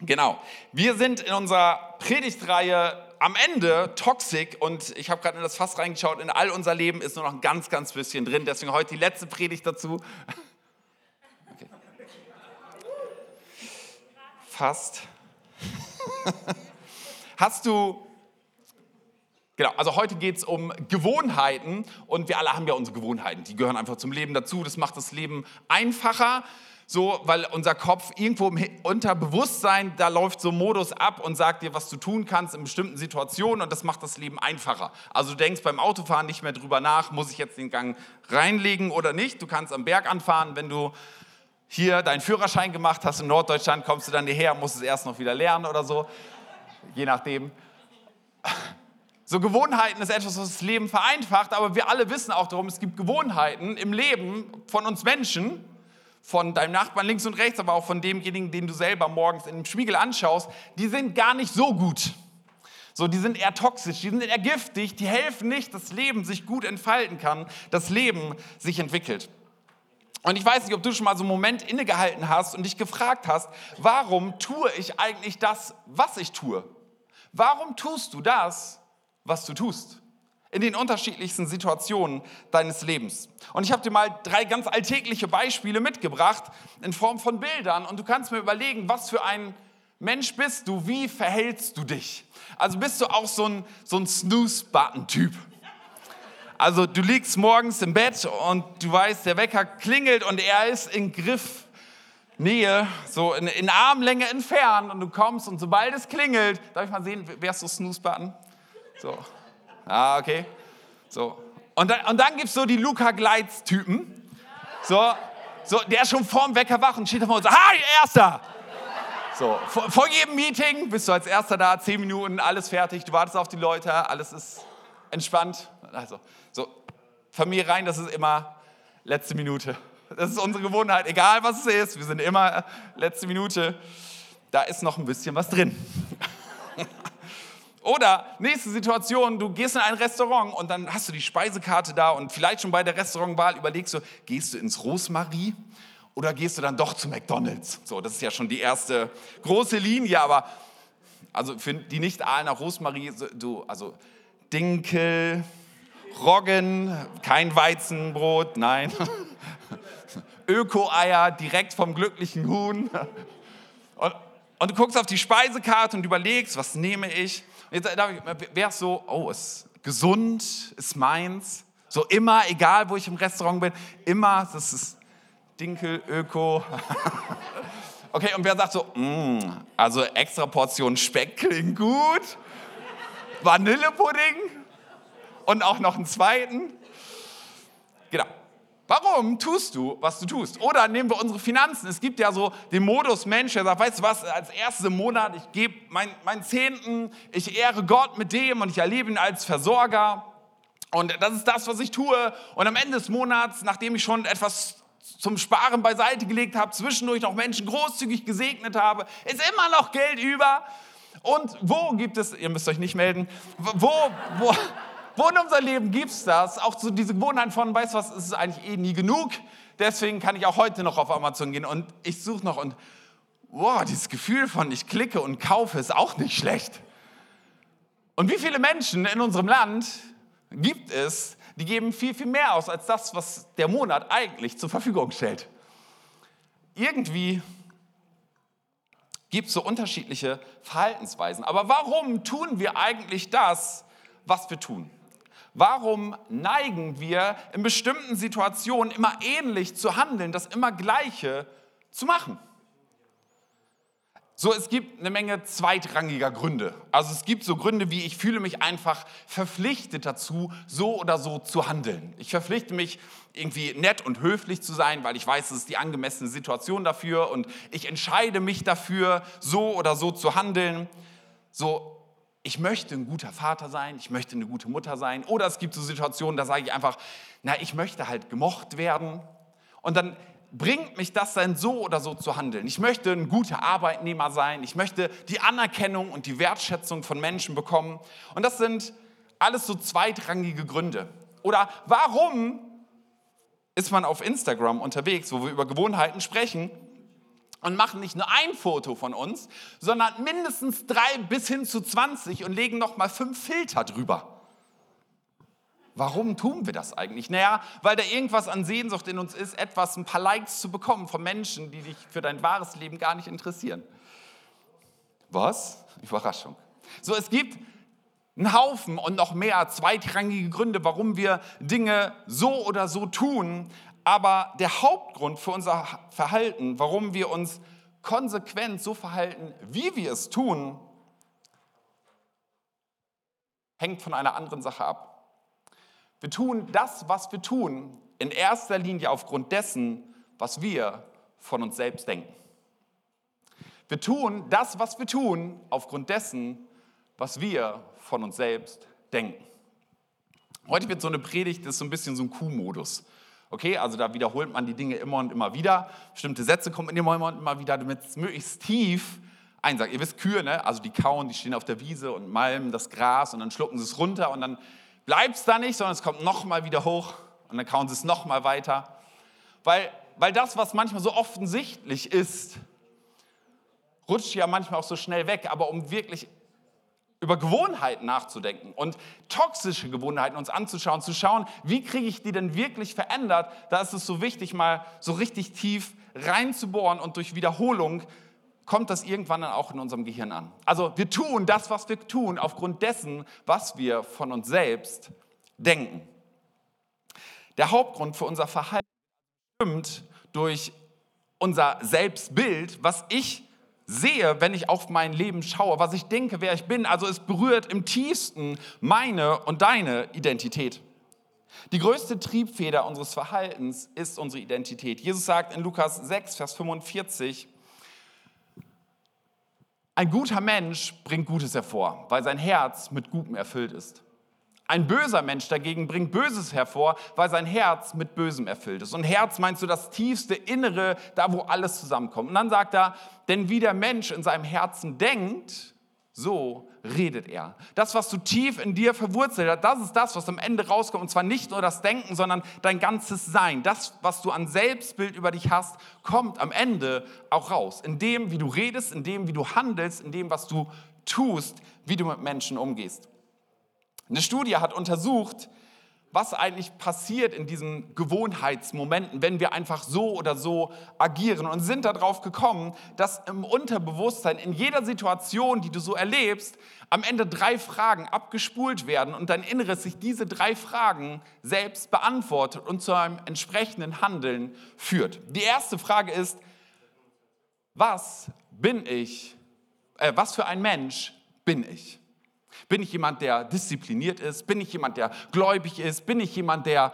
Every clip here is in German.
Genau. Wir sind in unserer Predigtreihe am Ende Toxic und ich habe gerade in das Fass reingeschaut. In all unser Leben ist nur noch ein ganz, ganz bisschen drin. Deswegen heute die letzte Predigt dazu. Okay. Fast. Hast du Genau, also heute geht es um Gewohnheiten und wir alle haben ja unsere Gewohnheiten, die gehören einfach zum Leben dazu. Das macht das Leben einfacher, so, weil unser Kopf irgendwo im Unterbewusstsein, da läuft so Modus ab und sagt dir, was du tun kannst in bestimmten Situationen und das macht das Leben einfacher. Also du denkst beim Autofahren nicht mehr drüber nach, muss ich jetzt den Gang reinlegen oder nicht. Du kannst am Berg anfahren, wenn du hier deinen Führerschein gemacht hast in Norddeutschland, kommst du dann hierher, musst es erst noch wieder lernen oder so, je nachdem. So Gewohnheiten ist etwas, was das Leben vereinfacht, aber wir alle wissen auch darum, es gibt Gewohnheiten im Leben von uns Menschen, von deinem Nachbarn links und rechts, aber auch von demjenigen, den du selber morgens in dem Spiegel anschaust, die sind gar nicht so gut. So, die sind eher toxisch, die sind eher giftig, die helfen nicht, dass das Leben sich gut entfalten kann, das Leben sich entwickelt. Und ich weiß nicht, ob du schon mal so einen Moment innegehalten hast und dich gefragt hast, warum tue ich eigentlich das, was ich tue? Warum tust du das, was du tust? In den unterschiedlichsten Situationen deines Lebens. Und ich habe dir mal drei ganz alltägliche Beispiele mitgebracht in Form von Bildern und du kannst mir überlegen, was für ein Mensch bist du, wie verhältst du dich? Also bist du auch so ein, so ein Snooze-Button-Typ? Also du liegst morgens im Bett und du weißt, der Wecker klingelt und er ist in Griff. Nähe, so in, in Armlänge entfernt und du kommst und sobald es klingelt, darf ich mal sehen, wer ist so Snooze-Button? So, Ah, okay. So. Und dann, und dann gibt es so die Luca Gleitz-Typen. So, so, der ist schon vorm Wecker wach und steht davor und sagt, hi, Erster! So, vor, vor, jedem Meeting bist du als Erster da, zehn Minuten, alles fertig, du wartest auf die Leute, alles ist entspannt. Also, so, Familie rein, das ist immer letzte Minute. Das ist unsere Gewohnheit, egal was es ist, wir sind immer letzte Minute. Da ist noch ein bisschen was drin. Oder nächste Situation, du gehst in ein Restaurant und dann hast du die Speisekarte da und vielleicht schon bei der Restaurantwahl überlegst du, gehst du ins Rosmarie oder gehst du dann doch zu McDonald's? So, das ist ja schon die erste große Linie, aber also für die nicht ahlen nach Rosmarie, du, also Dinkel, Roggen, kein Weizenbrot, nein. Öko-Eier direkt vom glücklichen Huhn. Und, und du guckst auf die Speisekarte und überlegst, was nehme ich? Jetzt wäre es so, oh, ist gesund, ist meins. So immer, egal wo ich im Restaurant bin, immer, das ist Dinkel, Öko. okay, und wer sagt so, mm, also extra Portion Speck klingt gut, Vanillepudding und auch noch einen zweiten. Warum tust du, was du tust? Oder nehmen wir unsere Finanzen. Es gibt ja so den Modus Mensch, der sagt, weißt du was, als erstes im Monat, ich gebe meinen mein Zehnten, ich ehre Gott mit dem und ich erlebe ihn als Versorger. Und das ist das, was ich tue. Und am Ende des Monats, nachdem ich schon etwas zum Sparen beiseite gelegt habe, zwischendurch noch Menschen großzügig gesegnet habe, ist immer noch Geld über. Und wo gibt es, ihr müsst euch nicht melden, wo, wo, wo in unserem Leben gibt es das? Auch so diese Gewohnheit von, weißt du was, es ist eigentlich eh nie genug. Deswegen kann ich auch heute noch auf Amazon gehen und ich suche noch und wow, dieses Gefühl von ich klicke und kaufe ist auch nicht schlecht. Und wie viele Menschen in unserem Land gibt es, die geben viel, viel mehr aus als das, was der Monat eigentlich zur Verfügung stellt. Irgendwie gibt es so unterschiedliche Verhaltensweisen. Aber warum tun wir eigentlich das, was wir tun? Warum neigen wir in bestimmten Situationen immer ähnlich zu handeln, das immer Gleiche zu machen? So, es gibt eine Menge zweitrangiger Gründe. Also es gibt so Gründe wie, ich fühle mich einfach verpflichtet dazu, so oder so zu handeln. Ich verpflichte mich, irgendwie nett und höflich zu sein, weil ich weiß, es ist die angemessene Situation dafür und ich entscheide mich dafür, so oder so zu handeln. So, ich möchte ein guter Vater sein, ich möchte eine gute Mutter sein. Oder es gibt so Situationen, da sage ich einfach, na, ich möchte halt gemocht werden. Und dann bringt mich das dann so oder so zu handeln. Ich möchte ein guter Arbeitnehmer sein, ich möchte die Anerkennung und die Wertschätzung von Menschen bekommen. Und das sind alles so zweitrangige Gründe. Oder warum ist man auf Instagram unterwegs, wo wir über Gewohnheiten sprechen, und machen nicht nur ein Foto von uns, sondern mindestens drei bis hin zu 20 und legen noch mal fünf Filter drüber. Warum tun wir das eigentlich? Naja, weil da irgendwas an Sehnsucht in uns ist, etwas, ein paar Likes zu bekommen von Menschen, die dich für dein wahres Leben gar nicht interessieren. Was? Überraschung. So, es gibt einen Haufen und noch mehr zweitrangige Gründe, warum wir Dinge so oder so tun. Aber der Hauptgrund für unser Verhalten, warum wir uns konsequent so verhalten, wie wir es tun, hängt von einer anderen Sache ab. Wir tun das, was wir tun, in erster Linie aufgrund dessen, was wir von uns selbst denken. Wir tun das, was wir tun, aufgrund dessen, was wir von uns selbst denken. Heute wird so eine Predigt, das ist so ein bisschen so ein Q-Modus. Okay, also da wiederholt man die Dinge immer und immer wieder. Bestimmte Sätze kommen immer und immer wieder, damit es möglichst tief einsagt. Ihr wisst Kühe, ne? also die kauen, die stehen auf der Wiese und malmen das Gras und dann schlucken sie es runter und dann bleibt es da nicht, sondern es kommt nochmal wieder hoch und dann kauen sie es nochmal weiter. Weil, weil das, was manchmal so offensichtlich ist, rutscht ja manchmal auch so schnell weg. Aber um wirklich über Gewohnheiten nachzudenken und toxische Gewohnheiten uns anzuschauen, zu schauen, wie kriege ich die denn wirklich verändert, da ist es so wichtig, mal so richtig tief reinzubohren und durch Wiederholung kommt das irgendwann dann auch in unserem Gehirn an. Also wir tun das, was wir tun, aufgrund dessen, was wir von uns selbst denken. Der Hauptgrund für unser Verhalten stimmt durch unser Selbstbild, was ich sehe, wenn ich auf mein Leben schaue, was ich denke, wer ich bin. Also es berührt im tiefsten meine und deine Identität. Die größte Triebfeder unseres Verhaltens ist unsere Identität. Jesus sagt in Lukas 6, Vers 45, ein guter Mensch bringt Gutes hervor, weil sein Herz mit Gutem erfüllt ist. Ein böser Mensch dagegen bringt Böses hervor, weil sein Herz mit Bösem erfüllt ist. Und Herz meinst du das tiefste Innere, da wo alles zusammenkommt. Und dann sagt er, denn wie der Mensch in seinem Herzen denkt, so redet er. Das, was du tief in dir verwurzelt hast, das ist das, was am Ende rauskommt. Und zwar nicht nur das Denken, sondern dein ganzes Sein. Das, was du an Selbstbild über dich hast, kommt am Ende auch raus. In dem, wie du redest, in dem, wie du handelst, in dem, was du tust, wie du mit Menschen umgehst. Eine Studie hat untersucht, was eigentlich passiert in diesen Gewohnheitsmomenten, wenn wir einfach so oder so agieren und sind darauf gekommen, dass im Unterbewusstsein in jeder Situation, die du so erlebst, am Ende drei Fragen abgespult werden und dein Inneres sich diese drei Fragen selbst beantwortet und zu einem entsprechenden Handeln führt. Die erste Frage ist, was bin ich, äh, was für ein Mensch bin ich? Bin ich jemand, der diszipliniert ist? Bin ich jemand, der gläubig ist? Bin ich jemand, der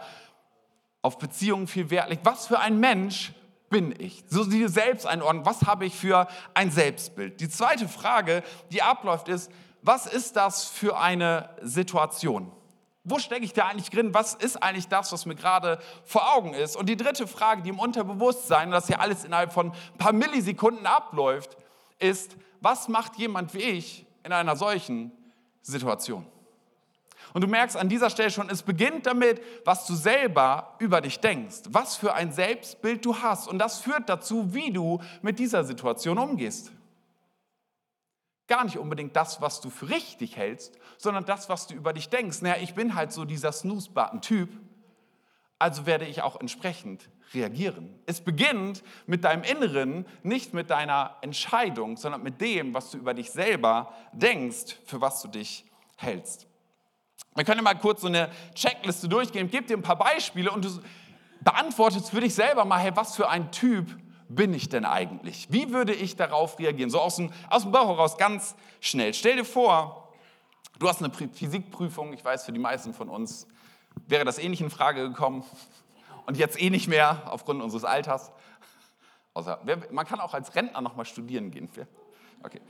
auf Beziehungen viel Wert legt? Was für ein Mensch bin ich? So die Selbsteinordnung, was habe ich für ein Selbstbild? Die zweite Frage, die abläuft, ist, was ist das für eine Situation? Wo stecke ich da eigentlich drin? Was ist eigentlich das, was mir gerade vor Augen ist? Und die dritte Frage, die im Unterbewusstsein, das ja alles innerhalb von ein paar Millisekunden abläuft, ist, was macht jemand wie ich in einer solchen Situation. Und du merkst an dieser Stelle schon, es beginnt damit, was du selber über dich denkst, was für ein Selbstbild du hast. Und das führt dazu, wie du mit dieser Situation umgehst. Gar nicht unbedingt das, was du für richtig hältst, sondern das, was du über dich denkst. Naja, ich bin halt so dieser Snooze-Button-Typ, also werde ich auch entsprechend reagieren. Es beginnt mit deinem Inneren, nicht mit deiner Entscheidung, sondern mit dem, was du über dich selber denkst, für was du dich hältst. Wir können mal kurz so eine Checkliste durchgehen. Gebe dir ein paar Beispiele und du beantwortest für dich selber mal, hey, was für ein Typ bin ich denn eigentlich? Wie würde ich darauf reagieren? So aus dem, aus dem Bauch heraus ganz schnell. Stell dir vor, du hast eine Physikprüfung, ich weiß, für die meisten von uns wäre das eh nicht in Frage gekommen und jetzt eh nicht mehr aufgrund unseres Alters. Außer, man kann auch als Rentner nochmal studieren gehen. Okay.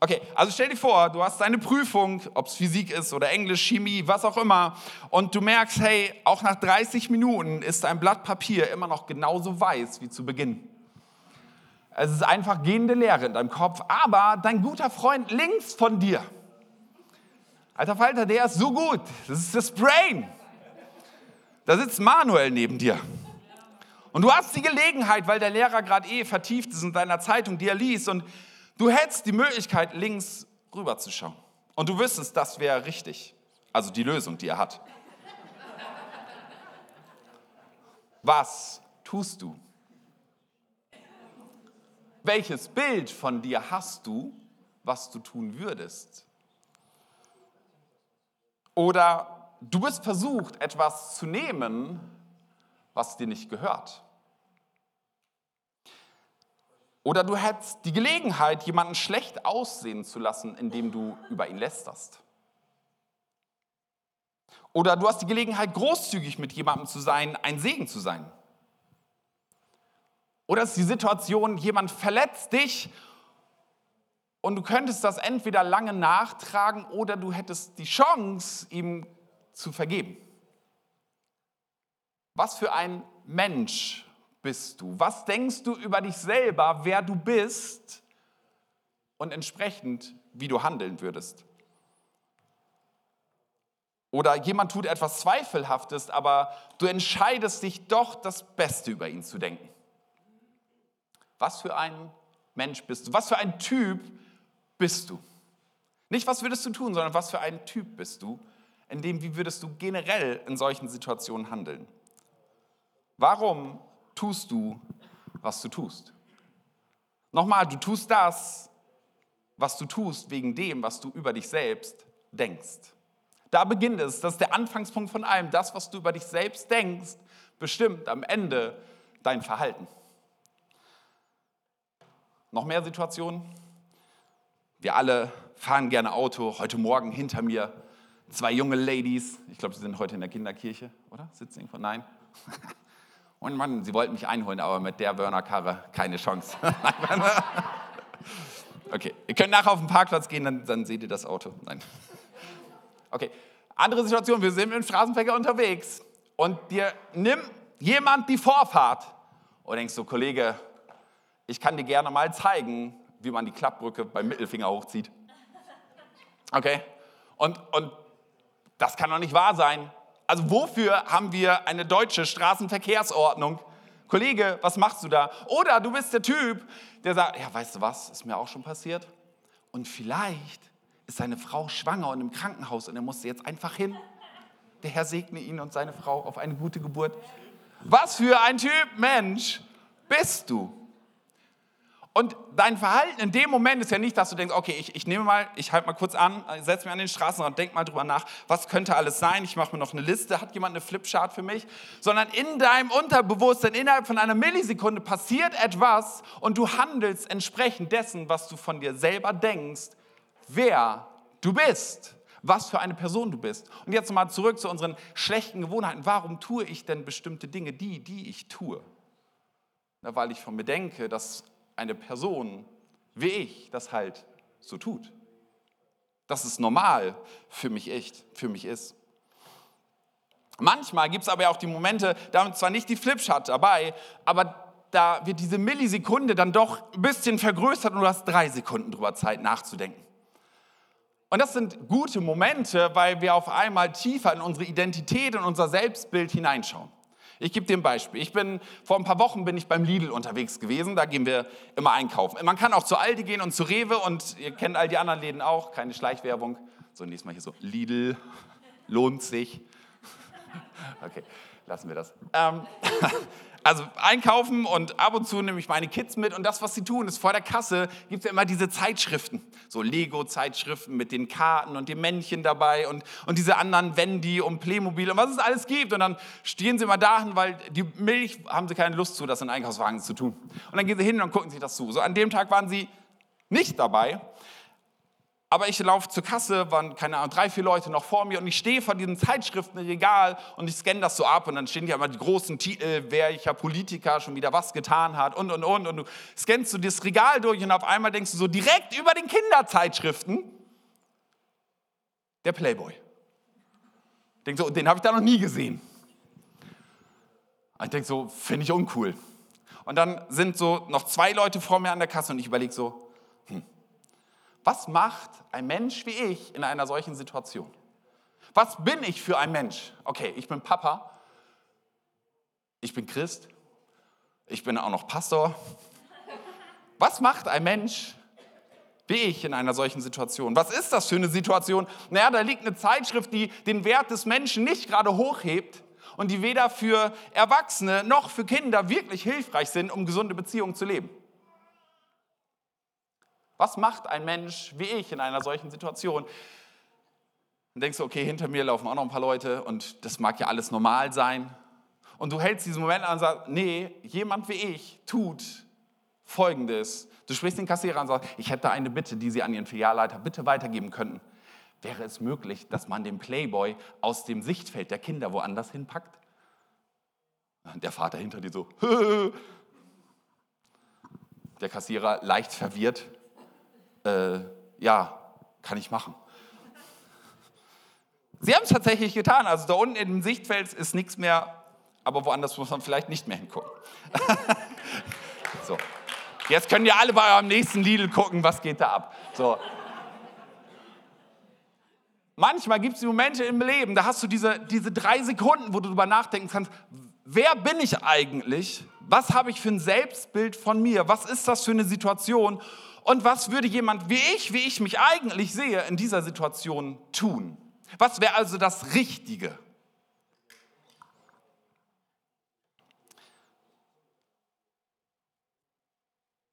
Okay, also stell dir vor, du hast deine Prüfung, ob es Physik ist oder Englisch, Chemie, was auch immer, und du merkst, hey, auch nach 30 Minuten ist dein Blatt Papier immer noch genauso weiß wie zu Beginn. Es ist einfach gehende Leere in deinem Kopf, aber dein guter Freund links von dir, alter Falter, der ist so gut, das ist das Brain. Da sitzt Manuel neben dir. Und du hast die Gelegenheit, weil der Lehrer gerade eh vertieft ist in deiner Zeitung, die er liest, und du hättest die Möglichkeit, links rüberzuschauen. Und du wüsstest, das wäre richtig. Also die Lösung, die er hat. Was tust du? Welches Bild von dir hast du, was du tun würdest? Oder du bist versucht, etwas zu nehmen, was dir nicht gehört. Oder du hättest die Gelegenheit, jemanden schlecht aussehen zu lassen, indem du über ihn lästerst. Oder du hast die Gelegenheit, großzügig mit jemandem zu sein, ein Segen zu sein. Oder es ist die Situation, jemand verletzt dich und du könntest das entweder lange nachtragen oder du hättest die Chance, ihm zu vergeben. Was für ein Mensch bist du? Was denkst du über dich selber, wer du bist und entsprechend, wie du handeln würdest? Oder jemand tut etwas Zweifelhaftes, aber du entscheidest dich doch, das Beste über ihn zu denken. Was für ein Mensch bist du? Was für ein Typ bist du? Nicht, was würdest du tun, sondern was für ein Typ bist du, in dem, wie würdest du generell in solchen Situationen handeln? Warum tust du, was du tust? Nochmal, du tust das, was du tust, wegen dem, was du über dich selbst denkst. Da beginnt es, das ist der Anfangspunkt von allem. Das, was du über dich selbst denkst, bestimmt am Ende dein Verhalten. Noch mehr Situationen? Wir alle fahren gerne Auto. Heute Morgen hinter mir zwei junge Ladies. Ich glaube, sie sind heute in der Kinderkirche, oder? Sitzen irgendwo? Nein. Und Mann, sie wollten mich einholen, aber mit der Burner-Karre keine Chance. okay, ihr könnt nachher auf den Parkplatz gehen, dann, dann seht ihr das Auto. Nein. Okay, andere Situation, wir sind im Straßenverkehr unterwegs und dir nimmt jemand die Vorfahrt und denkst so, Kollege, ich kann dir gerne mal zeigen, wie man die Klappbrücke beim Mittelfinger hochzieht. Okay? Und, und das kann doch nicht wahr sein. Also wofür haben wir eine deutsche Straßenverkehrsordnung? Kollege, was machst du da? Oder du bist der Typ, der sagt, ja, weißt du was, ist mir auch schon passiert. Und vielleicht ist seine Frau schwanger und im Krankenhaus und er musste jetzt einfach hin. Der Herr segne ihn und seine Frau auf eine gute Geburt. Was für ein Typ Mensch bist du? Und dein Verhalten in dem Moment ist ja nicht, dass du denkst, okay, ich, ich nehme mal, ich halte mal kurz an, setze mich an den Straßenrand, denk mal drüber nach, was könnte alles sein, ich mache mir noch eine Liste, hat jemand eine Flipchart für mich? Sondern in deinem Unterbewusstsein, innerhalb von einer Millisekunde passiert etwas und du handelst entsprechend dessen, was du von dir selber denkst, wer du bist, was für eine Person du bist. Und jetzt mal zurück zu unseren schlechten Gewohnheiten. Warum tue ich denn bestimmte Dinge, die, die ich tue? Na, weil ich von mir denke, dass eine Person wie ich das halt so tut. Dass es normal für mich echt, für mich ist. Manchmal gibt es aber auch die Momente, da haben zwar nicht die Flipchart dabei, aber da wird diese Millisekunde dann doch ein bisschen vergrößert und du hast drei Sekunden drüber Zeit nachzudenken. Und das sind gute Momente, weil wir auf einmal tiefer in unsere Identität und unser Selbstbild hineinschauen. Ich gebe dir ein Beispiel. Ich bin, vor ein paar Wochen bin ich beim Lidl unterwegs gewesen. Da gehen wir immer einkaufen. Man kann auch zu Aldi gehen und zu Rewe und ihr kennt all die anderen Läden auch. Keine Schleichwerbung. So, nächstes Mal hier so. Lidl lohnt sich. Okay, lassen wir das. Ähm, also einkaufen und ab und zu nehme ich meine Kids mit und das, was sie tun, ist vor der Kasse gibt es ja immer diese Zeitschriften, so Lego-Zeitschriften mit den Karten und dem Männchen dabei und, und diese anderen Wendy und Playmobil und was es alles gibt und dann stehen sie immer dahin, weil die Milch haben sie keine Lust zu, das in Einkaufswagen zu tun. Und dann gehen sie hin und gucken sich das zu. So an dem Tag waren sie nicht dabei aber ich laufe zur Kasse, waren keine Ahnung, drei, vier Leute noch vor mir und ich stehe vor diesem Zeitschriftenregal und ich scanne das so ab und dann stehen ja immer die großen Titel, wer welcher Politiker schon wieder was getan hat und und und und du scannst so das Regal durch und auf einmal denkst du so direkt über den Kinderzeitschriften, der Playboy. Ich denke so, den habe ich da noch nie gesehen. Ich denke so, finde ich uncool. Und dann sind so noch zwei Leute vor mir an der Kasse und ich überlege so, was macht ein Mensch wie ich in einer solchen Situation? Was bin ich für ein Mensch? Okay, ich bin Papa, ich bin Christ Ich bin auch noch Pastor. Was macht ein Mensch wie ich in einer solchen Situation? Was ist das für eine Situation? Naja, da liegt eine Zeitschrift, die den Wert des Menschen nicht gerade hochhebt und die weder für Erwachsene noch für Kinder wirklich hilfreich sind, um gesunde Beziehungen zu leben. Was macht ein Mensch wie ich in einer solchen Situation? Dann denkst du, okay, hinter mir laufen auch noch ein paar Leute und das mag ja alles normal sein. Und du hältst diesen Moment an und sagst, nee, jemand wie ich tut Folgendes. Du sprichst den Kassierer und sagst, ich hätte eine Bitte, die Sie an Ihren Filialleiter bitte weitergeben könnten. Wäre es möglich, dass man den Playboy aus dem Sichtfeld der Kinder woanders hinpackt? Der Vater hinter dir so, der Kassierer leicht verwirrt, äh, ja, kann ich machen. Sie haben es tatsächlich getan. Also da unten im Sichtfeld ist nichts mehr, aber woanders muss man vielleicht nicht mehr hingucken. so. Jetzt können ja alle bei eurem nächsten Lidl gucken, was geht da ab. So. Manchmal gibt es Momente im Leben, da hast du diese, diese drei Sekunden, wo du darüber nachdenken kannst, wer bin ich eigentlich? Was habe ich für ein Selbstbild von mir? Was ist das für eine Situation? Und was würde jemand wie ich, wie ich mich eigentlich sehe, in dieser Situation tun? Was wäre also das Richtige?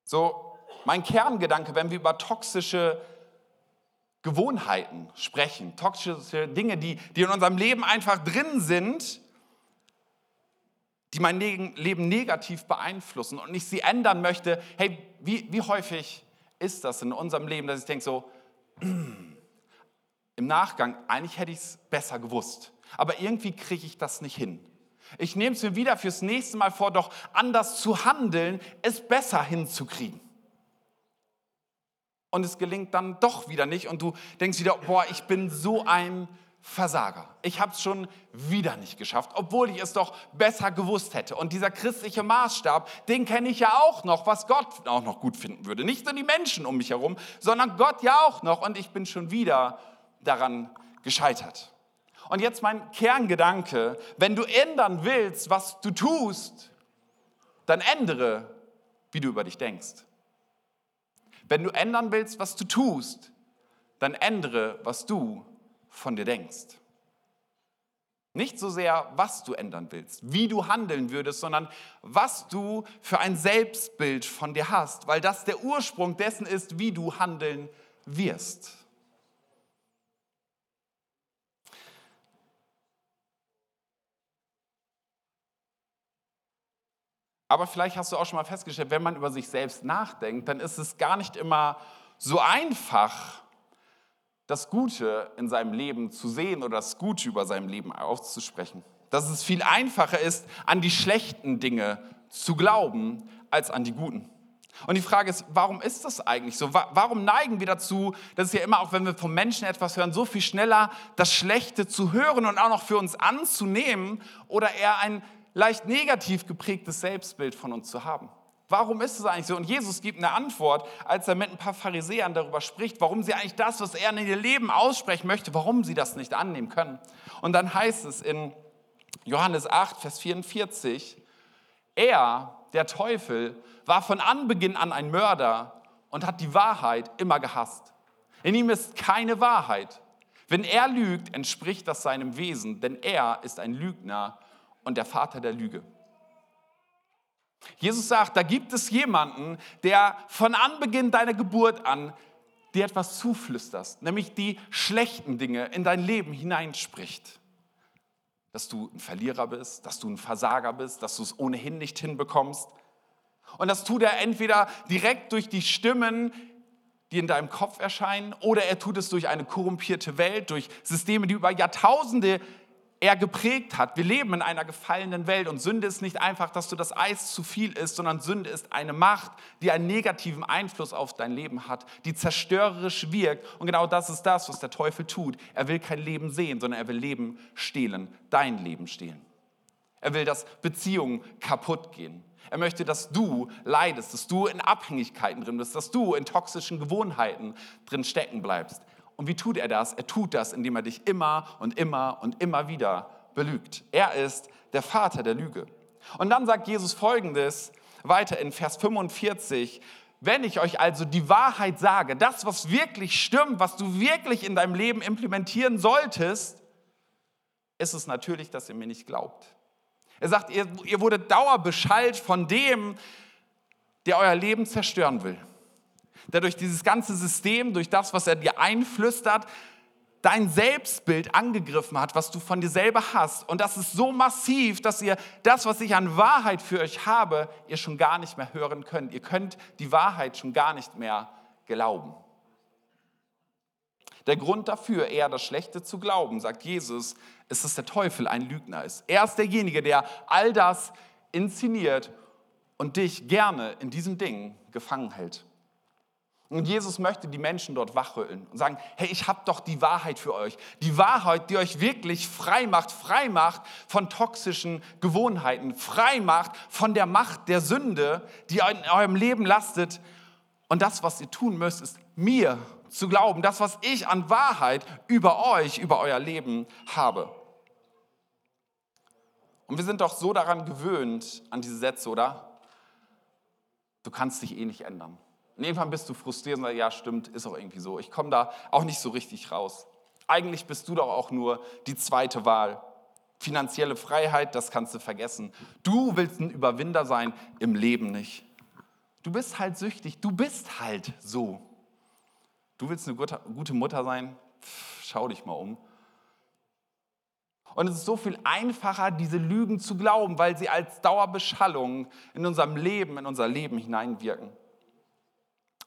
So, mein Kerngedanke, wenn wir über toxische Gewohnheiten sprechen, toxische Dinge, die, die in unserem Leben einfach drin sind, die mein Leben negativ beeinflussen und ich sie ändern möchte, hey, wie, wie häufig ist das in unserem Leben, dass ich denke so, im Nachgang, eigentlich hätte ich es besser gewusst, aber irgendwie kriege ich das nicht hin. Ich nehme es mir wieder fürs nächste Mal vor, doch anders zu handeln, es besser hinzukriegen. Und es gelingt dann doch wieder nicht und du denkst wieder, boah, ich bin so ein Versager. Ich habe es schon wieder nicht geschafft, obwohl ich es doch besser gewusst hätte. Und dieser christliche Maßstab, den kenne ich ja auch noch, was Gott auch noch gut finden würde. Nicht nur die Menschen um mich herum, sondern Gott ja auch noch. Und ich bin schon wieder daran gescheitert. Und jetzt mein Kerngedanke, wenn du ändern willst, was du tust, dann ändere, wie du über dich denkst. Wenn du ändern willst, was du tust, dann ändere, was du von dir denkst. Nicht so sehr, was du ändern willst, wie du handeln würdest, sondern was du für ein Selbstbild von dir hast, weil das der Ursprung dessen ist, wie du handeln wirst. Aber vielleicht hast du auch schon mal festgestellt, wenn man über sich selbst nachdenkt, dann ist es gar nicht immer so einfach, das Gute in seinem Leben zu sehen oder das Gute über seinem Leben auszusprechen. Dass es viel einfacher ist, an die schlechten Dinge zu glauben, als an die guten. Und die Frage ist, warum ist das eigentlich so? Warum neigen wir dazu, das ist ja immer auch, wenn wir vom Menschen etwas hören, so viel schneller das Schlechte zu hören und auch noch für uns anzunehmen oder eher ein leicht negativ geprägtes Selbstbild von uns zu haben? Warum ist es eigentlich so? Und Jesus gibt eine Antwort, als er mit ein paar Pharisäern darüber spricht, warum sie eigentlich das, was er in ihr Leben aussprechen möchte, warum sie das nicht annehmen können. Und dann heißt es in Johannes 8, Vers 44, er, der Teufel, war von Anbeginn an ein Mörder und hat die Wahrheit immer gehasst. In ihm ist keine Wahrheit. Wenn er lügt, entspricht das seinem Wesen, denn er ist ein Lügner und der Vater der Lüge. Jesus sagt, da gibt es jemanden, der von Anbeginn deiner Geburt an dir etwas zuflüsterst, nämlich die schlechten Dinge in dein Leben hineinspricht. Dass du ein Verlierer bist, dass du ein Versager bist, dass du es ohnehin nicht hinbekommst. Und das tut er entweder direkt durch die Stimmen, die in deinem Kopf erscheinen, oder er tut es durch eine korrumpierte Welt, durch Systeme, die über Jahrtausende er geprägt hat. Wir leben in einer gefallenen Welt und Sünde ist nicht einfach, dass du das Eis zu viel isst, sondern Sünde ist eine Macht, die einen negativen Einfluss auf dein Leben hat, die zerstörerisch wirkt. Und genau das ist das, was der Teufel tut. Er will kein Leben sehen, sondern er will Leben stehlen, dein Leben stehlen. Er will, dass Beziehungen kaputt gehen. Er möchte, dass du leidest, dass du in Abhängigkeiten drin bist, dass du in toxischen Gewohnheiten drin stecken bleibst. Und wie tut er das? Er tut das, indem er dich immer und immer und immer wieder belügt. Er ist der Vater der Lüge. Und dann sagt Jesus folgendes weiter in Vers 45. Wenn ich euch also die Wahrheit sage, das, was wirklich stimmt, was du wirklich in deinem Leben implementieren solltest, ist es natürlich, dass ihr mir nicht glaubt. Er sagt, ihr, ihr wurdet dauerbeschallt von dem, der euer Leben zerstören will. Der durch dieses ganze System, durch das, was er dir einflüstert, dein Selbstbild angegriffen hat, was du von dir selber hast. Und das ist so massiv, dass ihr das, was ich an Wahrheit für euch habe, ihr schon gar nicht mehr hören könnt. Ihr könnt die Wahrheit schon gar nicht mehr glauben. Der Grund dafür, eher das Schlechte zu glauben, sagt Jesus, ist, dass der Teufel ein Lügner ist. Er ist derjenige, der all das inszeniert und dich gerne in diesen Dingen gefangen hält. Und Jesus möchte die Menschen dort wachrütteln und sagen, hey, ich habe doch die Wahrheit für euch. Die Wahrheit, die euch wirklich frei macht, frei macht von toxischen Gewohnheiten, frei macht von der Macht der Sünde, die in eurem Leben lastet. Und das, was ihr tun müsst, ist mir zu glauben, das, was ich an Wahrheit über euch, über euer Leben habe. Und wir sind doch so daran gewöhnt, an diese Sätze, oder? Du kannst dich eh nicht ändern. Und irgendwann bist du frustriert und sagst, ja stimmt, ist auch irgendwie so. Ich komme da auch nicht so richtig raus. Eigentlich bist du doch auch nur die zweite Wahl. Finanzielle Freiheit, das kannst du vergessen. Du willst ein Überwinder sein, im Leben nicht. Du bist halt süchtig, du bist halt so. Du willst eine gute Mutter sein? Pff, schau dich mal um. Und es ist so viel einfacher, diese Lügen zu glauben, weil sie als Dauerbeschallung in unserem Leben, in unser Leben hineinwirken.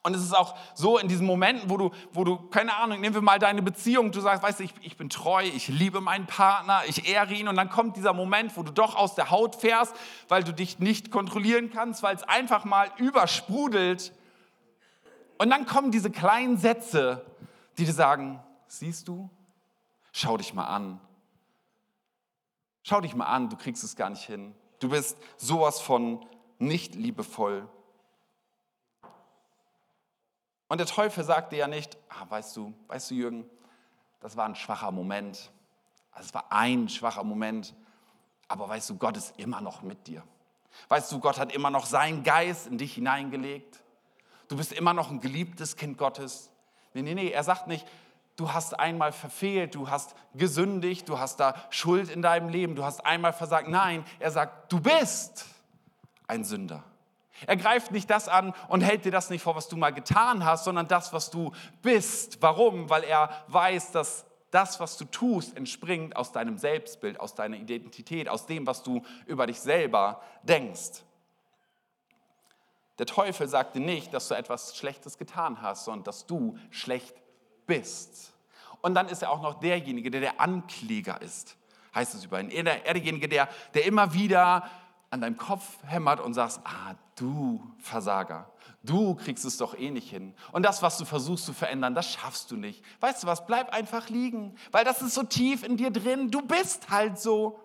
Und es ist auch so in diesen Momenten, wo du, wo du, keine Ahnung, nehmen wir mal deine Beziehung, du sagst, weißt du, ich, ich bin treu, ich liebe meinen Partner, ich ehre ihn und dann kommt dieser Moment, wo du doch aus der Haut fährst, weil du dich nicht kontrollieren kannst, weil es einfach mal übersprudelt. Und dann kommen diese kleinen Sätze, die dir sagen, siehst du, schau dich mal an. Schau dich mal an, du kriegst es gar nicht hin. Du bist sowas von nicht liebevoll. Und der Teufel sagte ja nicht, ah, weißt du, weißt du, Jürgen, das war ein schwacher Moment. Also es war ein schwacher Moment. Aber weißt du, Gott ist immer noch mit dir. Weißt du, Gott hat immer noch seinen Geist in dich hineingelegt. Du bist immer noch ein geliebtes Kind Gottes. Nee, nee, nee, er sagt nicht, du hast einmal verfehlt, du hast gesündigt, du hast da Schuld in deinem Leben, du hast einmal versagt. Nein, er sagt, du bist ein Sünder. Er greift nicht das an und hält dir das nicht vor, was du mal getan hast, sondern das, was du bist. Warum? Weil er weiß, dass das, was du tust, entspringt aus deinem Selbstbild, aus deiner Identität, aus dem, was du über dich selber denkst. Der Teufel sagt dir nicht, dass du etwas Schlechtes getan hast, sondern dass du schlecht bist. Und dann ist er auch noch derjenige, der der Ankläger ist, heißt es über ihn. Er, er derjenige, der, der immer wieder an deinem Kopf hämmert und sagst, ah, du Versager, du kriegst es doch eh nicht hin. Und das, was du versuchst zu verändern, das schaffst du nicht. Weißt du was, bleib einfach liegen, weil das ist so tief in dir drin, du bist halt so.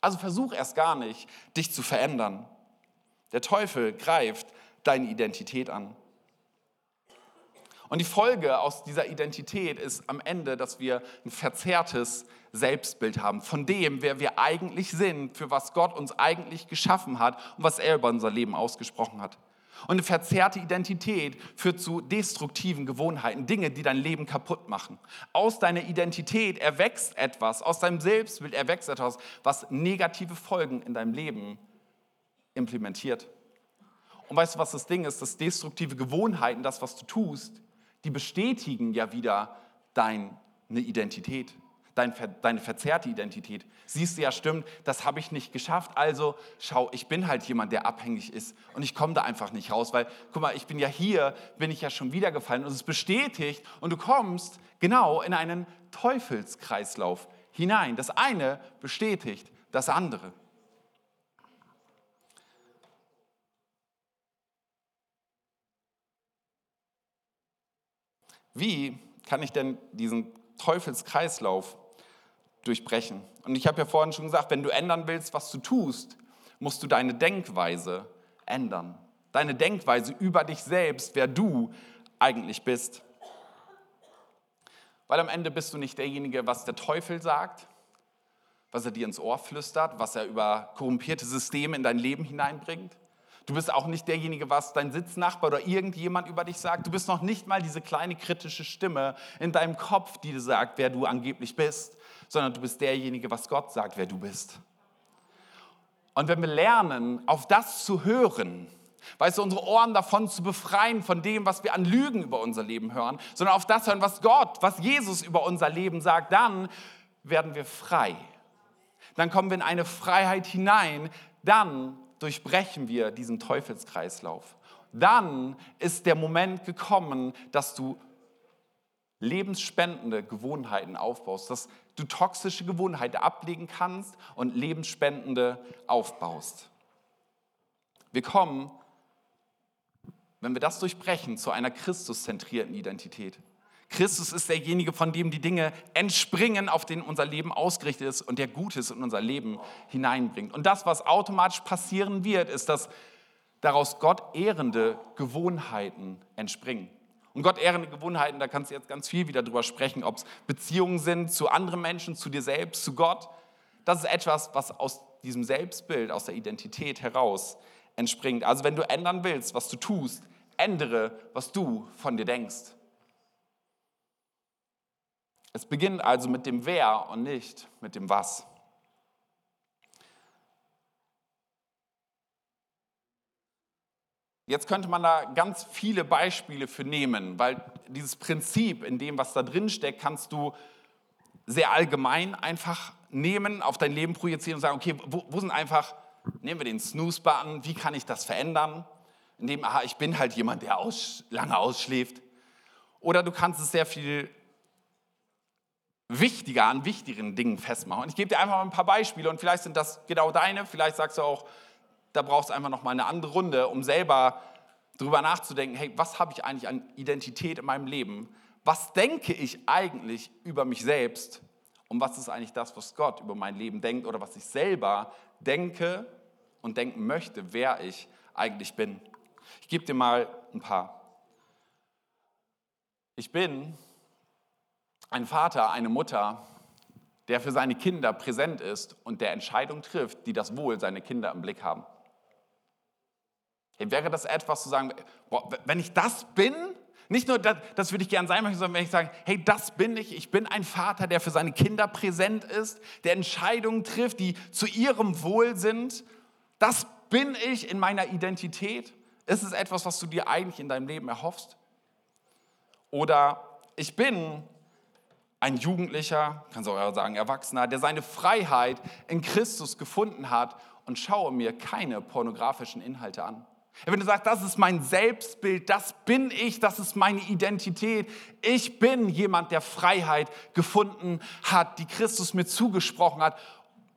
Also versuch erst gar nicht, dich zu verändern. Der Teufel greift deine Identität an. Und die Folge aus dieser Identität ist am Ende, dass wir ein verzerrtes Selbstbild haben von dem, wer wir eigentlich sind, für was Gott uns eigentlich geschaffen hat und was er über unser Leben ausgesprochen hat. Und eine verzerrte Identität führt zu destruktiven Gewohnheiten, Dinge, die dein Leben kaputt machen. Aus deiner Identität erwächst etwas, aus deinem Selbstbild erwächst etwas, was negative Folgen in deinem Leben implementiert. Und weißt du, was das Ding ist? Dass destruktive Gewohnheiten, das, was du tust, die bestätigen ja wieder deine Identität, deine verzerrte Identität. Siehst du ja, stimmt, das habe ich nicht geschafft. Also schau, ich bin halt jemand, der abhängig ist und ich komme da einfach nicht raus, weil, guck mal, ich bin ja hier, bin ich ja schon wieder gefallen und es bestätigt und du kommst genau in einen Teufelskreislauf hinein. Das eine bestätigt das andere. Wie kann ich denn diesen Teufelskreislauf durchbrechen? Und ich habe ja vorhin schon gesagt, wenn du ändern willst, was du tust, musst du deine Denkweise ändern. Deine Denkweise über dich selbst, wer du eigentlich bist. Weil am Ende bist du nicht derjenige, was der Teufel sagt, was er dir ins Ohr flüstert, was er über korrumpierte Systeme in dein Leben hineinbringt, Du bist auch nicht derjenige, was dein Sitznachbar oder irgendjemand über dich sagt. Du bist noch nicht mal diese kleine kritische Stimme in deinem Kopf, die dir sagt, wer du angeblich bist, sondern du bist derjenige, was Gott sagt, wer du bist. Und wenn wir lernen, auf das zu hören, weißt du, unsere Ohren davon zu befreien, von dem, was wir an Lügen über unser Leben hören, sondern auf das hören, was Gott, was Jesus über unser Leben sagt, dann werden wir frei. Dann kommen wir in eine Freiheit hinein, dann durchbrechen wir diesen Teufelskreislauf. Dann ist der Moment gekommen, dass du lebensspendende Gewohnheiten aufbaust, dass du toxische Gewohnheiten ablegen kannst und lebensspendende aufbaust. Wir kommen, wenn wir das durchbrechen, zu einer Christuszentrierten Identität. Christus ist derjenige, von dem die Dinge entspringen, auf den unser Leben ausgerichtet ist und der Gutes in unser Leben hineinbringt. Und das, was automatisch passieren wird, ist, dass daraus Gott ehrende Gewohnheiten entspringen. Und Gott ehrende Gewohnheiten, da kannst du jetzt ganz viel wieder drüber sprechen, ob es Beziehungen sind zu anderen Menschen, zu dir selbst, zu Gott. Das ist etwas, was aus diesem Selbstbild, aus der Identität heraus entspringt. Also wenn du ändern willst, was du tust, ändere, was du von dir denkst. Es beginnt also mit dem Wer und nicht mit dem Was. Jetzt könnte man da ganz viele Beispiele für nehmen, weil dieses Prinzip in dem, was da drin steckt, kannst du sehr allgemein einfach nehmen, auf dein Leben projizieren und sagen, okay, wo, wo sind einfach, nehmen wir den Snooze-Button, wie kann ich das verändern? Indem, aha, ich bin halt jemand, der aus, lange ausschläft. Oder du kannst es sehr viel wichtiger an wichtigeren Dingen festmachen. Und ich gebe dir einfach mal ein paar Beispiele und vielleicht sind das genau deine, vielleicht sagst du auch, da brauchst du einfach noch mal eine andere Runde, um selber darüber nachzudenken, hey, was habe ich eigentlich an Identität in meinem Leben? Was denke ich eigentlich über mich selbst? Und was ist eigentlich das, was Gott über mein Leben denkt oder was ich selber denke und denken möchte, wer ich eigentlich bin? Ich gebe dir mal ein paar. Ich bin ein Vater, eine Mutter, der für seine Kinder präsent ist und der Entscheidungen trifft, die das Wohl seiner Kinder im Blick haben. Hey, wäre das etwas zu sagen, boah, wenn ich das bin, nicht nur das, das würde ich gern sein möchte, sondern wenn ich sage, hey, das bin ich, ich bin ein Vater, der für seine Kinder präsent ist, der Entscheidungen trifft, die zu ihrem Wohl sind, das bin ich in meiner Identität. Ist es etwas, was du dir eigentlich in deinem Leben erhoffst? Oder ich bin ein Jugendlicher, kannst auch sagen Erwachsener, der seine Freiheit in Christus gefunden hat und schaue mir keine pornografischen Inhalte an. Wenn du sagst, das ist mein Selbstbild, das bin ich, das ist meine Identität, ich bin jemand, der Freiheit gefunden hat, die Christus mir zugesprochen hat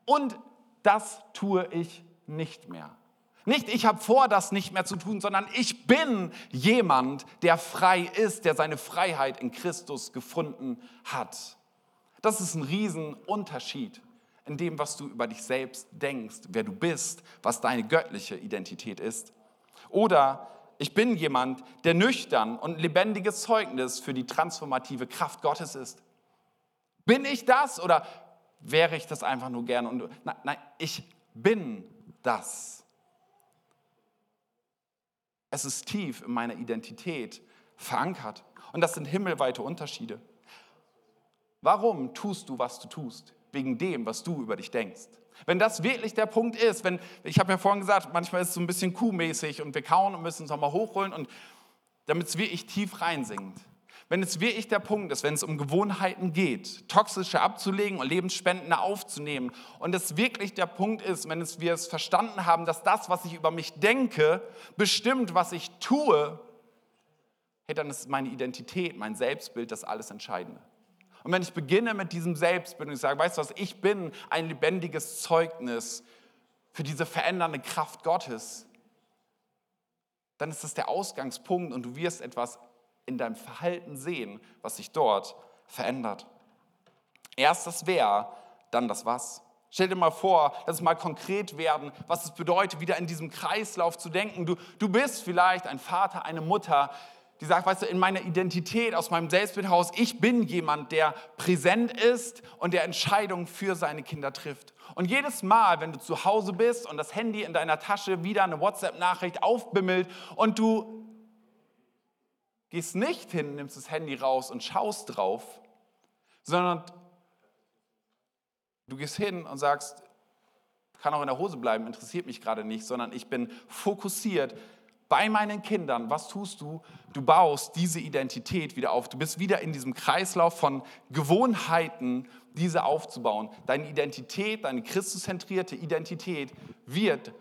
und das tue ich nicht mehr. Nicht, ich habe vor, das nicht mehr zu tun, sondern ich bin jemand, der frei ist, der seine Freiheit in Christus gefunden hat. Das ist ein Riesenunterschied in dem, was du über dich selbst denkst, wer du bist, was deine göttliche Identität ist. Oder ich bin jemand, der nüchtern und lebendiges Zeugnis für die transformative Kraft Gottes ist. Bin ich das oder wäre ich das einfach nur gerne? Und, nein, nein, ich bin das. Es ist tief in meiner Identität verankert. Und das sind himmelweite Unterschiede. Warum tust du, was du tust? Wegen dem, was du über dich denkst. Wenn das wirklich der Punkt ist, wenn, ich habe ja vorhin gesagt, manchmal ist es so ein bisschen kuhmäßig und wir kauen und müssen es nochmal hochholen und damit es wirklich tief reinsinkt. Wenn es wirklich der Punkt ist, wenn es um Gewohnheiten geht, toxische abzulegen und lebensspendende aufzunehmen und es wirklich der Punkt ist, wenn es, wir es verstanden haben, dass das, was ich über mich denke, bestimmt, was ich tue, hey, dann ist meine Identität, mein Selbstbild das alles Entscheidende. Und wenn ich beginne mit diesem Selbstbild und ich sage, weißt du was, ich bin ein lebendiges Zeugnis für diese verändernde Kraft Gottes, dann ist das der Ausgangspunkt und du wirst etwas in deinem Verhalten sehen, was sich dort verändert. Erst das Wer, dann das Was. Stell dir mal vor, lass es mal konkret werden, was es bedeutet, wieder in diesem Kreislauf zu denken. Du, du bist vielleicht ein Vater, eine Mutter, die sagt, weißt du, in meiner Identität, aus meinem Selbstbild heraus, ich bin jemand, der präsent ist und der Entscheidungen für seine Kinder trifft. Und jedes Mal, wenn du zu Hause bist und das Handy in deiner Tasche wieder eine WhatsApp-Nachricht aufbimmelt und du gehst nicht hin, nimmst das Handy raus und schaust drauf, sondern du gehst hin und sagst, kann auch in der Hose bleiben, interessiert mich gerade nicht, sondern ich bin fokussiert bei meinen Kindern, was tust du? Du baust diese Identität wieder auf. Du bist wieder in diesem Kreislauf von Gewohnheiten, diese aufzubauen. Deine Identität, deine christuszentrierte Identität wird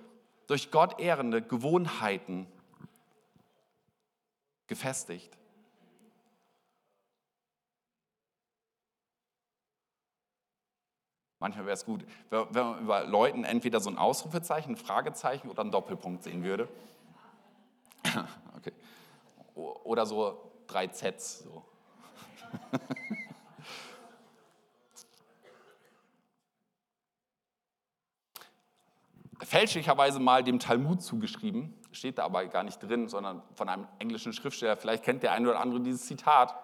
durch Gott ehrende Gewohnheiten gefestigt. Manchmal wäre es gut, wenn man über Leuten entweder so ein Ausrufezeichen, ein Fragezeichen oder ein Doppelpunkt sehen würde. Okay. Oder so drei Zs. So. Fälschlicherweise mal dem Talmud zugeschrieben, steht da aber gar nicht drin, sondern von einem englischen Schriftsteller. Vielleicht kennt der eine oder andere dieses Zitat,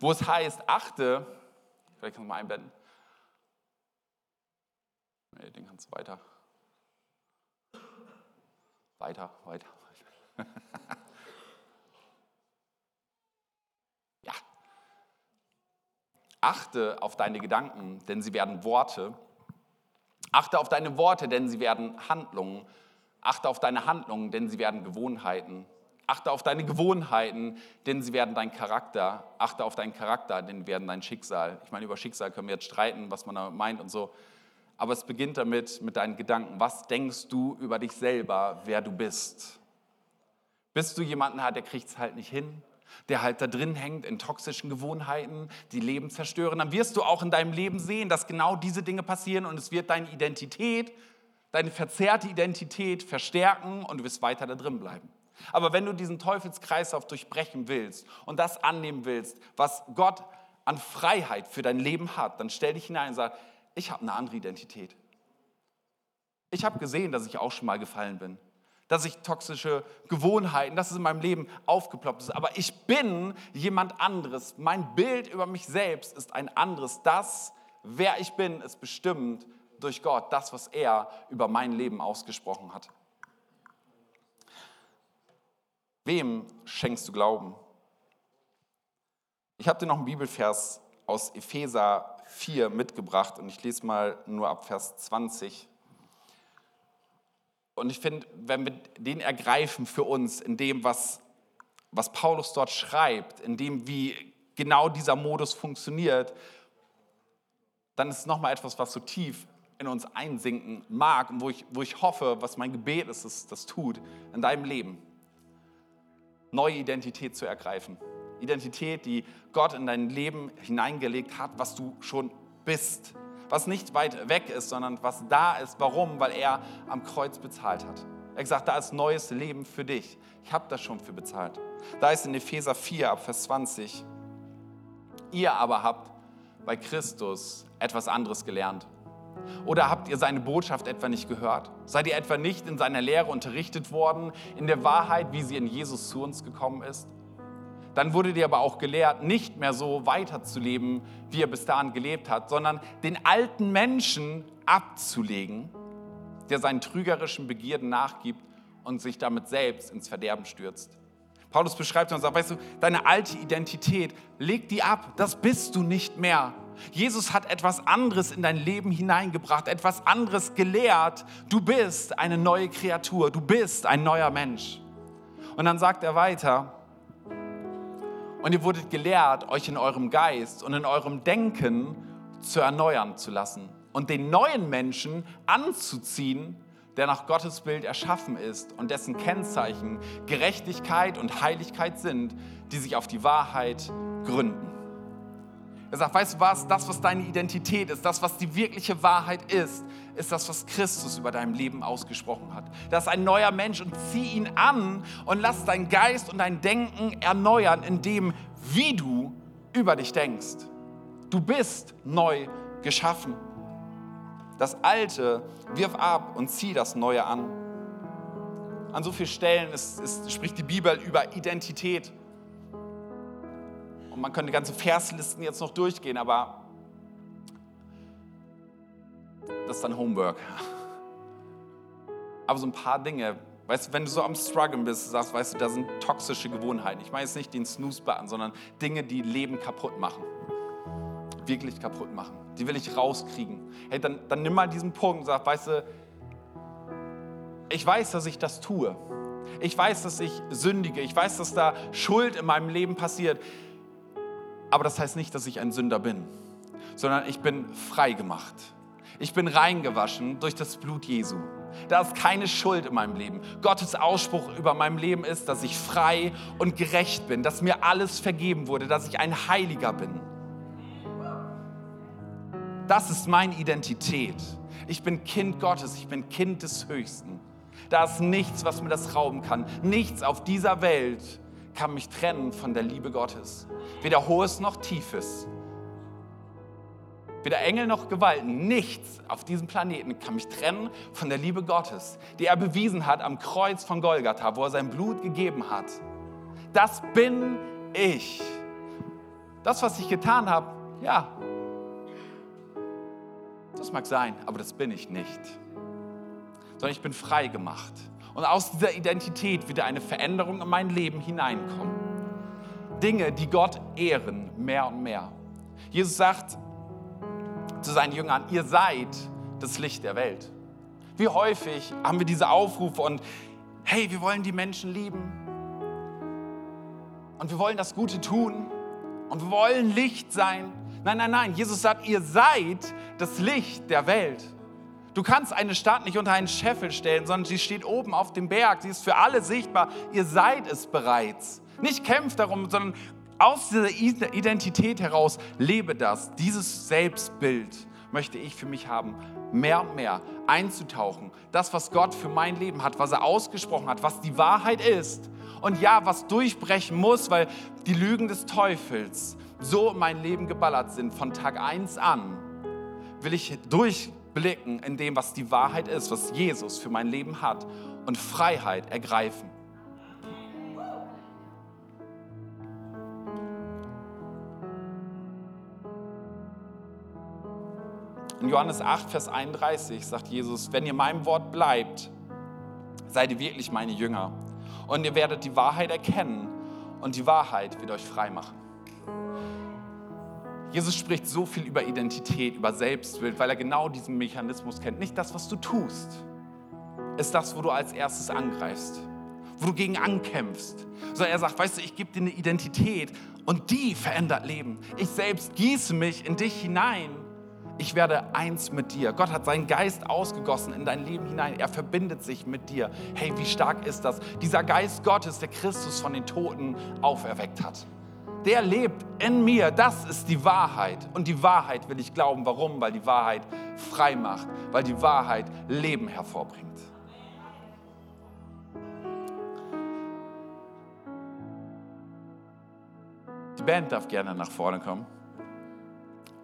wo es heißt: Achte, vielleicht kannst du mal einblenden. Nee, den kannst du weiter. Weiter, weiter. ja. Achte auf deine Gedanken, denn sie werden Worte. Achte auf deine Worte, denn sie werden Handlungen. Achte auf deine Handlungen, denn sie werden Gewohnheiten. Achte auf deine Gewohnheiten, denn sie werden dein Charakter. Achte auf deinen Charakter, denn sie werden dein Schicksal. Ich meine, über Schicksal können wir jetzt streiten, was man da meint und so. Aber es beginnt damit, mit deinen Gedanken. Was denkst du über dich selber, wer du bist? Bist du jemanden, der kriegt es halt nicht hin, der halt da drin hängt in toxischen Gewohnheiten, die Leben zerstören, dann wirst du auch in deinem Leben sehen, dass genau diese Dinge passieren und es wird deine Identität, deine verzerrte Identität verstärken und du wirst weiter da drin bleiben. Aber wenn du diesen Teufelskreislauf durchbrechen willst und das annehmen willst, was Gott an Freiheit für dein Leben hat, dann stell dich hinein und sag, ich habe eine andere Identität. Ich habe gesehen, dass ich auch schon mal gefallen bin dass ich toxische Gewohnheiten, dass es in meinem Leben aufgeploppt ist. Aber ich bin jemand anderes. Mein Bild über mich selbst ist ein anderes. Das, wer ich bin, ist bestimmt durch Gott, das, was er über mein Leben ausgesprochen hat. Wem schenkst du Glauben? Ich habe dir noch einen Bibelvers aus Epheser 4 mitgebracht und ich lese mal nur ab Vers 20. Und ich finde, wenn wir den ergreifen für uns, in dem, was, was Paulus dort schreibt, in dem, wie genau dieser Modus funktioniert, dann ist es nochmal etwas, was so tief in uns einsinken mag und wo ich, wo ich hoffe, was mein Gebet ist, dass das tut in deinem Leben. Neue Identität zu ergreifen. Identität, die Gott in dein Leben hineingelegt hat, was du schon bist was nicht weit weg ist, sondern was da ist. Warum? Weil er am Kreuz bezahlt hat. Er sagt, da ist neues Leben für dich. Ich habe das schon für bezahlt. Da ist in Epheser 4 ab Vers 20. Ihr aber habt bei Christus etwas anderes gelernt. Oder habt ihr seine Botschaft etwa nicht gehört? Seid ihr etwa nicht in seiner Lehre unterrichtet worden, in der Wahrheit, wie sie in Jesus zu uns gekommen ist? dann wurde dir aber auch gelehrt, nicht mehr so weiterzuleben, wie er bis dahin gelebt hat, sondern den alten Menschen abzulegen, der seinen trügerischen Begierden nachgibt und sich damit selbst ins Verderben stürzt. Paulus beschreibt und sagt, weißt du, deine alte Identität, leg die ab, das bist du nicht mehr. Jesus hat etwas anderes in dein Leben hineingebracht, etwas anderes gelehrt. Du bist eine neue Kreatur, du bist ein neuer Mensch. Und dann sagt er weiter, und ihr wurdet gelehrt, euch in eurem Geist und in eurem Denken zu erneuern zu lassen und den neuen Menschen anzuziehen, der nach Gottes Bild erschaffen ist und dessen Kennzeichen Gerechtigkeit und Heiligkeit sind, die sich auf die Wahrheit gründen. Er sagt, weißt du was, das, was deine Identität ist, das, was die wirkliche Wahrheit ist, ist das, was Christus über deinem Leben ausgesprochen hat. Das ist ein neuer Mensch und zieh ihn an und lass deinen Geist und dein Denken erneuern, in dem, wie du über dich denkst. Du bist neu geschaffen. Das Alte wirf ab und zieh das Neue an. An so vielen Stellen ist, ist, spricht die Bibel über Identität. Und man könnte ganze Verslisten jetzt noch durchgehen, aber das ist dann Homework. Aber so ein paar Dinge, weißt du, wenn du so am Struggeln bist, sagst, weißt du, da sind toxische Gewohnheiten. Ich meine jetzt nicht den Snooze-Button, sondern Dinge, die Leben kaputt machen. Wirklich kaputt machen. Die will ich rauskriegen. Hey, dann, dann nimm mal diesen Punkt und sag, weißt du, ich weiß, dass ich das tue. Ich weiß, dass ich sündige. Ich weiß, dass da Schuld in meinem Leben passiert. Aber das heißt nicht, dass ich ein Sünder bin, sondern ich bin frei gemacht. Ich bin reingewaschen durch das Blut Jesu. Da ist keine Schuld in meinem Leben. Gottes Ausspruch über meinem Leben ist, dass ich frei und gerecht bin, dass mir alles vergeben wurde, dass ich ein Heiliger bin. Das ist meine Identität. Ich bin Kind Gottes, ich bin Kind des Höchsten. Da ist nichts, was mir das rauben kann. Nichts auf dieser Welt kann mich trennen von der Liebe Gottes. Weder hohes noch tiefes. Weder Engel noch Gewalten, nichts auf diesem Planeten kann mich trennen von der Liebe Gottes, die er bewiesen hat am Kreuz von Golgatha, wo er sein Blut gegeben hat. Das bin ich. Das, was ich getan habe, ja, das mag sein, aber das bin ich nicht sondern ich bin frei gemacht. Und aus dieser Identität wird eine Veränderung in mein Leben hineinkommen. Dinge, die Gott ehren, mehr und mehr. Jesus sagt zu seinen Jüngern, ihr seid das Licht der Welt. Wie häufig haben wir diese Aufrufe und hey, wir wollen die Menschen lieben und wir wollen das Gute tun und wir wollen Licht sein. Nein, nein, nein, Jesus sagt, ihr seid das Licht der Welt. Du kannst eine Stadt nicht unter einen Scheffel stellen, sondern sie steht oben auf dem Berg. Sie ist für alle sichtbar. Ihr seid es bereits. Nicht kämpft darum, sondern aus dieser Identität heraus lebe das. Dieses Selbstbild möchte ich für mich haben, mehr und mehr einzutauchen. Das, was Gott für mein Leben hat, was er ausgesprochen hat, was die Wahrheit ist. Und ja, was durchbrechen muss, weil die Lügen des Teufels so in mein Leben geballert sind von Tag 1 an, will ich durch blicken in dem, was die Wahrheit ist, was Jesus für mein Leben hat und Freiheit ergreifen. In Johannes 8, Vers 31 sagt Jesus, wenn ihr meinem Wort bleibt, seid ihr wirklich meine Jünger. Und ihr werdet die Wahrheit erkennen und die Wahrheit wird euch frei machen. Jesus spricht so viel über Identität, über Selbstbild, weil er genau diesen Mechanismus kennt. Nicht das, was du tust, ist das, wo du als erstes angreifst, wo du gegen ankämpfst. Sondern er sagt, weißt du, ich gebe dir eine Identität und die verändert Leben. Ich selbst gieße mich in dich hinein. Ich werde eins mit dir. Gott hat seinen Geist ausgegossen in dein Leben hinein. Er verbindet sich mit dir. Hey, wie stark ist das? Dieser Geist Gottes, der Christus von den Toten auferweckt hat der lebt in mir. Das ist die Wahrheit. Und die Wahrheit will ich glauben. Warum? Weil die Wahrheit frei macht, weil die Wahrheit Leben hervorbringt. Die Band darf gerne nach vorne kommen.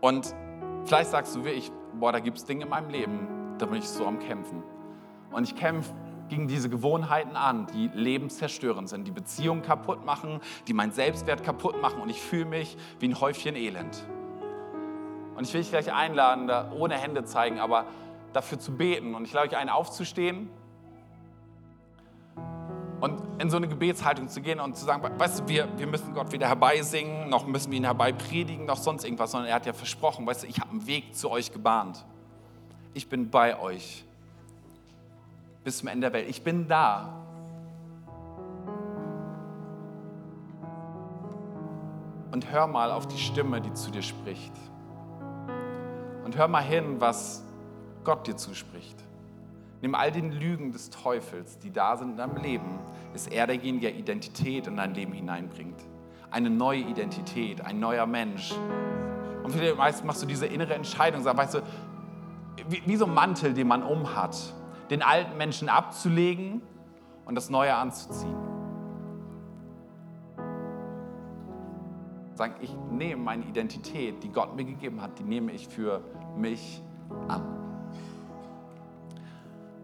Und vielleicht sagst du wie ich, boah, da gibt es Dinge in meinem Leben, da bin ich so am Kämpfen. Und ich kämpfe gegen diese Gewohnheiten an, die lebenszerstörend sind, die Beziehungen kaputt machen, die mein Selbstwert kaputt machen und ich fühle mich wie ein Häufchen Elend. Und ich will dich gleich einladen, da ohne Hände zeigen, aber dafür zu beten. Und ich lade euch ein, aufzustehen und in so eine Gebetshaltung zu gehen und zu sagen, weißt du, wir, wir müssen Gott weder herbeisingen, noch müssen wir ihn herbeipredigen, noch sonst irgendwas, sondern er hat ja versprochen, weißt du, ich habe einen Weg zu euch gebahnt. Ich bin bei euch bis zum Ende der Welt. Ich bin da. Und hör mal auf die Stimme, die zu dir spricht. Und hör mal hin, was Gott dir zuspricht. Nimm all den Lügen des Teufels, die da sind in deinem Leben, ist er derjenige, der Identität in dein Leben hineinbringt. Eine neue Identität, ein neuer Mensch. Und vielleicht machst du diese innere Entscheidung, sag, weißt du, wie, wie so ein Mantel, den man umhat den alten Menschen abzulegen und das Neue anzuziehen. Sagen, ich nehme meine Identität, die Gott mir gegeben hat, die nehme ich für mich an.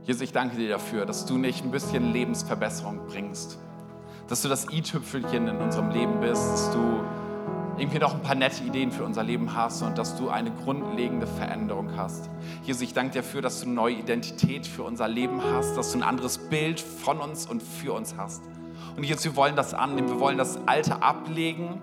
Jesus, ich danke dir dafür, dass du nicht ein bisschen Lebensverbesserung bringst, dass du das i-Tüpfelchen in unserem Leben bist, dass du irgendwie noch ein paar nette Ideen für unser Leben hast und dass du eine grundlegende Veränderung hast. Jesus, ich danke dir dafür, dass du eine neue Identität für unser Leben hast, dass du ein anderes Bild von uns und für uns hast. Und Jesus, wir wollen das annehmen, wir wollen das Alte ablegen